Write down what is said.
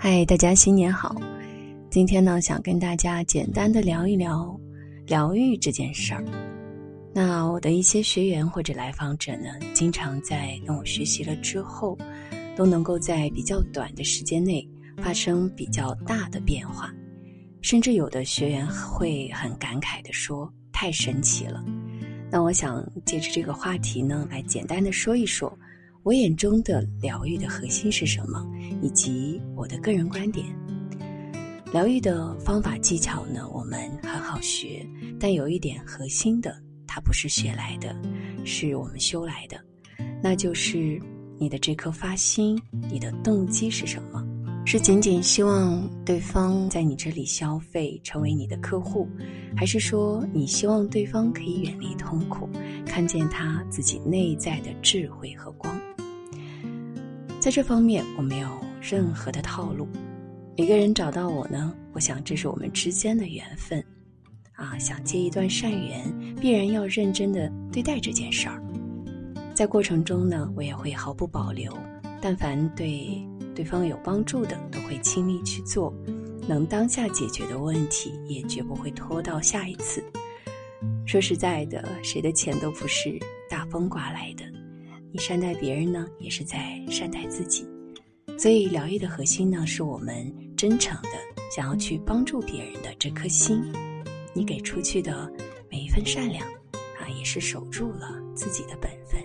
嗨，大家新年好！今天呢，想跟大家简单的聊一聊疗愈这件事儿。那我的一些学员或者来访者呢，经常在跟我学习了之后，都能够在比较短的时间内发生比较大的变化，甚至有的学员会很感慨的说：“太神奇了。”那我想借着这个话题呢，来简单的说一说。我眼中的疗愈的核心是什么，以及我的个人观点。疗愈的方法技巧呢，我们很好学，但有一点核心的，它不是学来的，是我们修来的，那就是你的这颗发心，你的动机是什么？是仅仅希望对方在你这里消费，成为你的客户，还是说你希望对方可以远离痛苦，看见他自己内在的智慧和光？在这方面，我没有任何的套路。一个人找到我呢，我想这是我们之间的缘分，啊，想结一段善缘，必然要认真的对待这件事儿。在过程中呢，我也会毫不保留，但凡对对方有帮助的，都会倾力去做。能当下解决的问题，也绝不会拖到下一次。说实在的，谁的钱都不是大风刮来的。你善待别人呢，也是在善待自己。所以，疗愈的核心呢，是我们真诚的想要去帮助别人的这颗心。你给出去的每一份善良，啊，也是守住了自己的本分